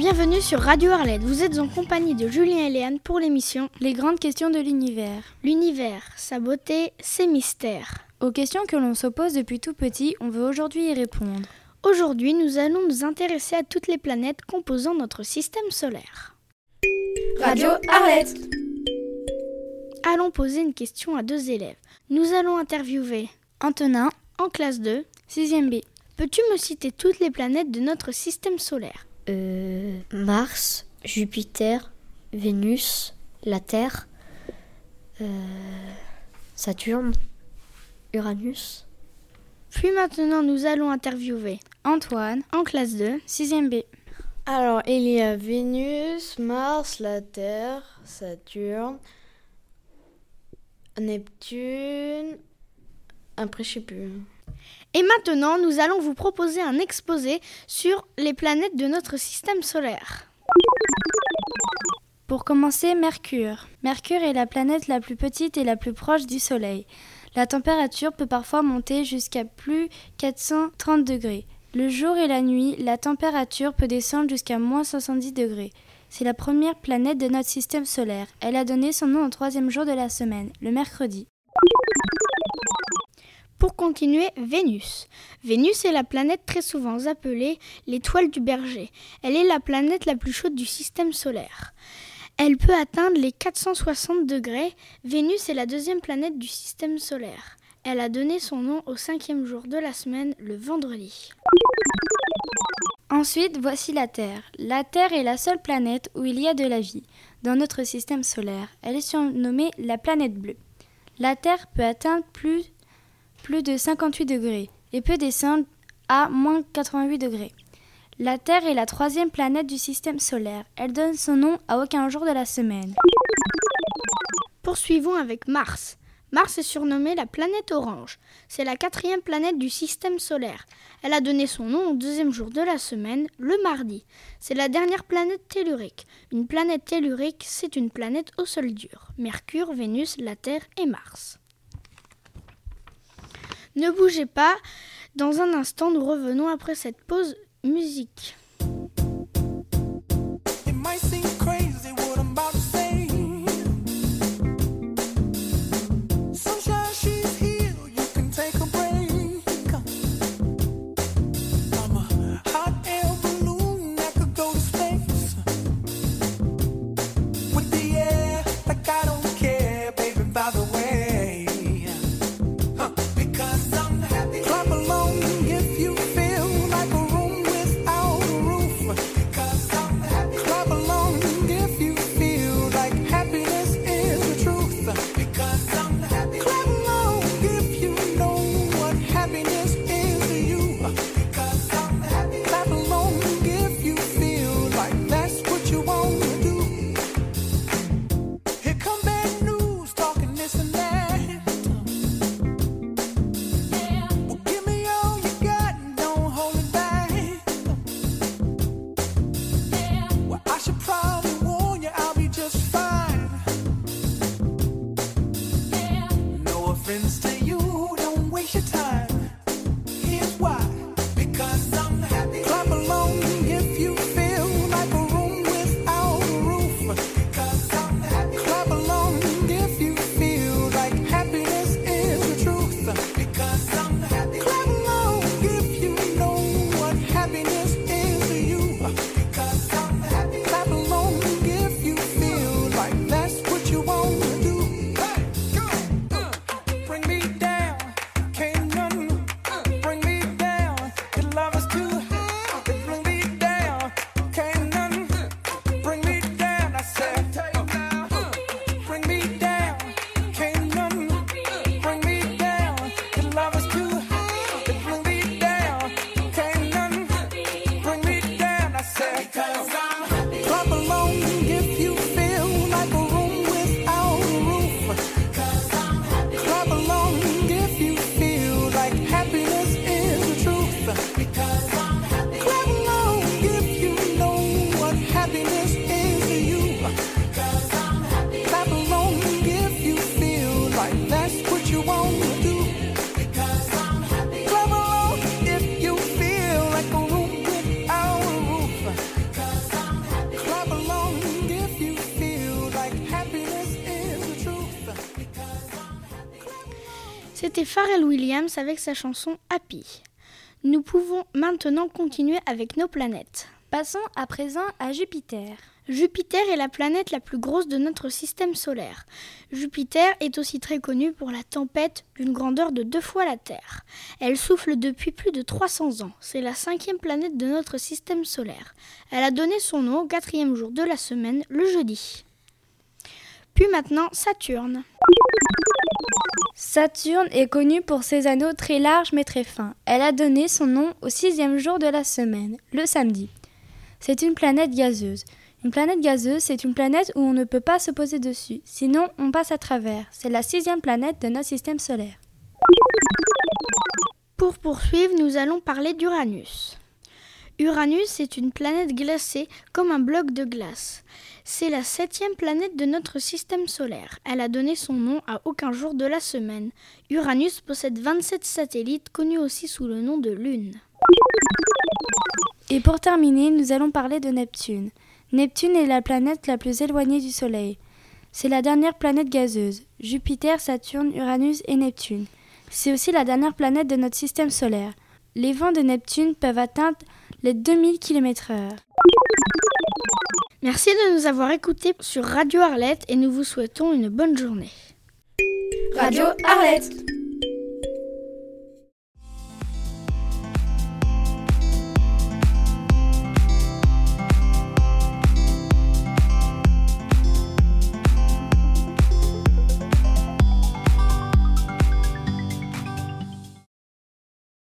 bienvenue sur Radio Arlette. Vous êtes en compagnie de Julien et Léane pour l'émission Les grandes questions de l'univers. L'univers, sa beauté, ses mystères. Aux questions que l'on s'oppose depuis tout petit, on veut aujourd'hui y répondre. Aujourd'hui, nous allons nous intéresser à toutes les planètes composant notre système solaire. Radio Arlette. Allons poser une question à deux élèves. Nous allons interviewer Antonin, en classe 2, 6e B. Peux-tu me citer toutes les planètes de notre système solaire? Euh, Mars, Jupiter, Vénus, la Terre, euh, Saturne, Uranus. Puis maintenant, nous allons interviewer Antoine, en classe 2, 6e B. Alors, il y a Vénus, Mars, la Terre, Saturne, Neptune. Après, je sais plus. Et maintenant, nous allons vous proposer un exposé sur les planètes de notre système solaire. Pour commencer, Mercure. Mercure est la planète la plus petite et la plus proche du Soleil. La température peut parfois monter jusqu'à plus 430 degrés. Le jour et la nuit, la température peut descendre jusqu'à moins 70 degrés. C'est la première planète de notre système solaire. Elle a donné son nom au troisième jour de la semaine, le mercredi. Pour continuer, Vénus. Vénus est la planète très souvent appelée l'étoile du berger. Elle est la planète la plus chaude du système solaire. Elle peut atteindre les 460 degrés. Vénus est la deuxième planète du système solaire. Elle a donné son nom au cinquième jour de la semaine, le vendredi. Ensuite, voici la Terre. La Terre est la seule planète où il y a de la vie. Dans notre système solaire, elle est surnommée la planète bleue. La Terre peut atteindre plus, plus de 58 degrés et peut descendre à moins 88 degrés. La Terre est la troisième planète du système solaire. Elle donne son nom à aucun jour de la semaine. Poursuivons avec Mars. Mars est surnommée la planète orange. C'est la quatrième planète du système solaire. Elle a donné son nom au deuxième jour de la semaine, le mardi. C'est la dernière planète tellurique. Une planète tellurique, c'est une planète au sol dur. Mercure, Vénus, la Terre et Mars. Ne bougez pas. Dans un instant, nous revenons après cette pause musique. happens to C'était Pharrell Williams avec sa chanson Happy. Nous pouvons maintenant continuer avec nos planètes. Passons à présent à Jupiter. Jupiter est la planète la plus grosse de notre système solaire. Jupiter est aussi très connue pour la tempête d'une grandeur de deux fois la Terre. Elle souffle depuis plus de 300 ans. C'est la cinquième planète de notre système solaire. Elle a donné son nom au quatrième jour de la semaine, le jeudi. Puis maintenant, Saturne. Saturne est connue pour ses anneaux très larges mais très fins. Elle a donné son nom au sixième jour de la semaine, le samedi. C'est une planète gazeuse. Une planète gazeuse, c'est une planète où on ne peut pas se poser dessus, sinon on passe à travers. C'est la sixième planète de notre système solaire. Pour poursuivre, nous allons parler d'Uranus. Uranus est une planète glacée comme un bloc de glace. C'est la septième planète de notre système solaire. Elle a donné son nom à aucun jour de la semaine. Uranus possède 27 satellites connus aussi sous le nom de Lune. Et pour terminer, nous allons parler de Neptune. Neptune est la planète la plus éloignée du Soleil. C'est la dernière planète gazeuse. Jupiter, Saturne, Uranus et Neptune. C'est aussi la dernière planète de notre système solaire. Les vents de Neptune peuvent atteindre les 2000 km/h. Merci de nous avoir écoutés sur Radio Arlette et nous vous souhaitons une bonne journée. Radio Arlette